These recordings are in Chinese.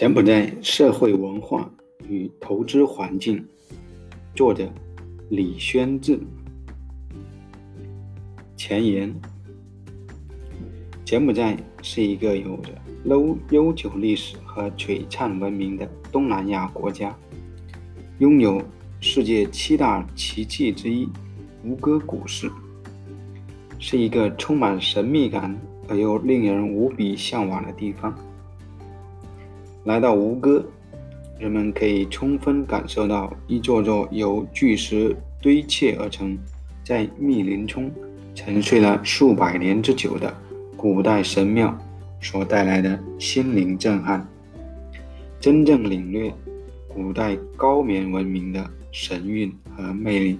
柬埔寨社会文化与投资环境，作者李宣志。前言：柬埔寨是一个有着悠悠久历史和璀璨文明的东南亚国家，拥有世界七大奇迹之一——吴哥古寺，是一个充满神秘感而又令人无比向往的地方。来到吴哥，人们可以充分感受到一座座由巨石堆砌而成、在密林中沉睡了数百年之久的古代神庙所带来的心灵震撼，真正领略古代高棉文明的神韵和魅力。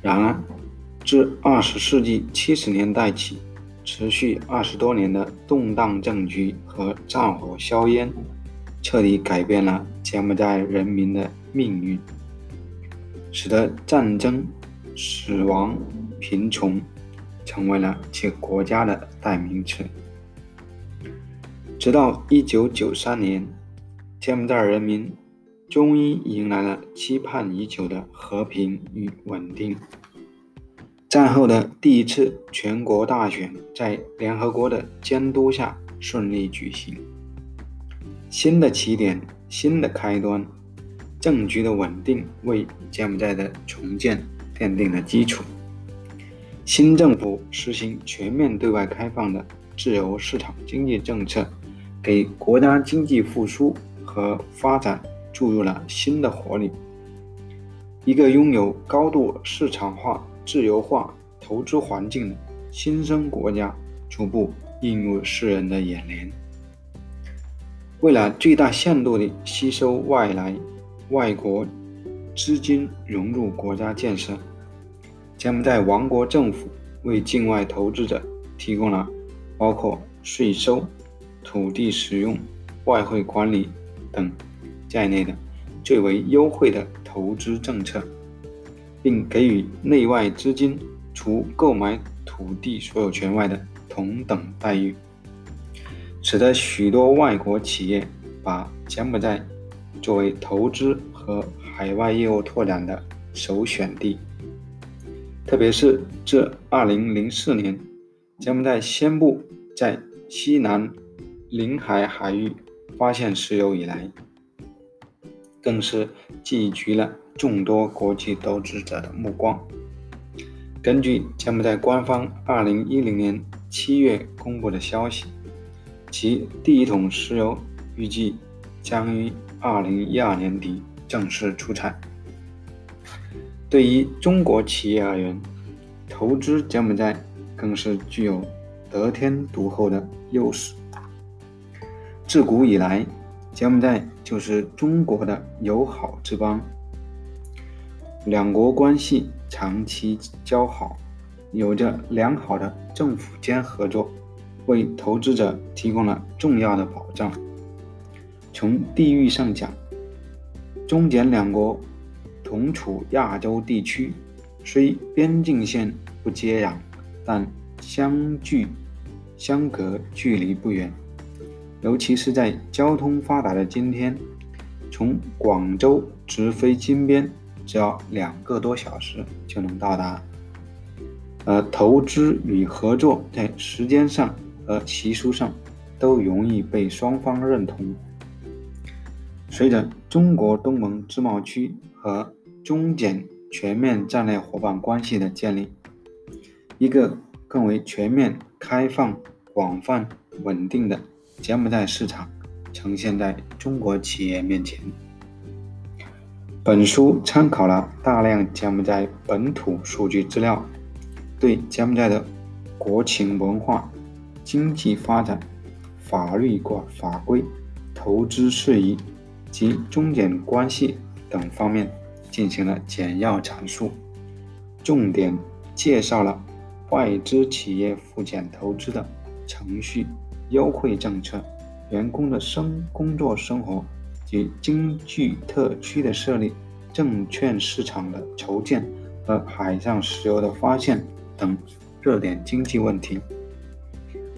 然而，自二十世纪七十年代起，持续二十多年的动荡政局和战火硝烟，彻底改变了柬埔寨人民的命运，使得战争、死亡、贫穷成为了其国家的代名词。直到一九九三年，柬埔寨人民终于迎来了期盼已久的和平与稳定。战后的第一次全国大选在联合国的监督下顺利举行。新的起点，新的开端，政局的稳定为柬埔寨的重建奠定了基础。新政府实行全面对外开放的自由市场经济政策，给国家经济复苏和发展注入了新的活力。一个拥有高度市场化。自由化投资环境的新生国家逐步映入世人的眼帘。为了最大限度地吸收外来外国资金融入国家建设，柬埔寨王国政府为境外投资者提供了包括税收、土地使用、外汇管理等在内的最为优惠的投资政策。并给予内外资金除购买土地所有权外的同等待遇，使得许多外国企业把柬埔寨作为投资和海外业务拓展的首选地。特别是自2004年柬埔寨宣布在西南临海海域发现石油以来，更是聚集了。众多国际投资者的目光。根据柬埔寨官方2010年7月公布的消息，其第一桶石油预计将于2012年底正式出产。对于中国企业而言，投资柬埔寨更是具有得天独厚的优势。自古以来，柬埔寨就是中国的友好之邦。两国关系长期交好，有着良好的政府间合作，为投资者提供了重要的保障。从地域上讲，中柬两国同处亚洲地区，虽边境线不接壤，但相距相隔距离不远。尤其是在交通发达的今天，从广州直飞金边。只要两个多小时就能到达，而投资与合作在时间上和习俗上都容易被双方认同。随着中国东盟自贸区和中柬全面战略伙伴关系的建立，一个更为全面、开放、广泛、稳定的柬埔寨市场呈现在中国企业面前。本书参考了大量柬埔寨本土数据资料，对柬埔寨的国情文化、经济发展、法律管法规、投资事宜及中柬关系等方面进行了简要阐述，重点介绍了外资企业赴柬投资的程序、优惠政策、员工的生工作生活。及经济特区的设立、证券市场的筹建和海上石油的发现等热点经济问题，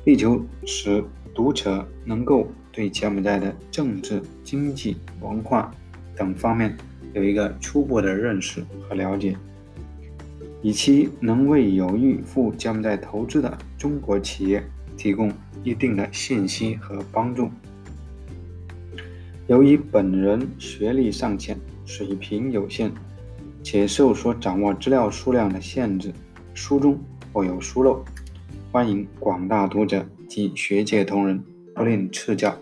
力求使读者能够对柬埔寨的政治、经济、文化等方面有一个初步的认识和了解，以期能为有意赴柬埔寨投资的中国企业提供一定的信息和帮助。由于本人学历尚浅，水平有限，且受所掌握资料数量的限制，书中或有疏漏，欢迎广大读者及学界同仁不吝赐教。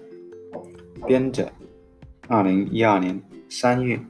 编者，二零一二年三月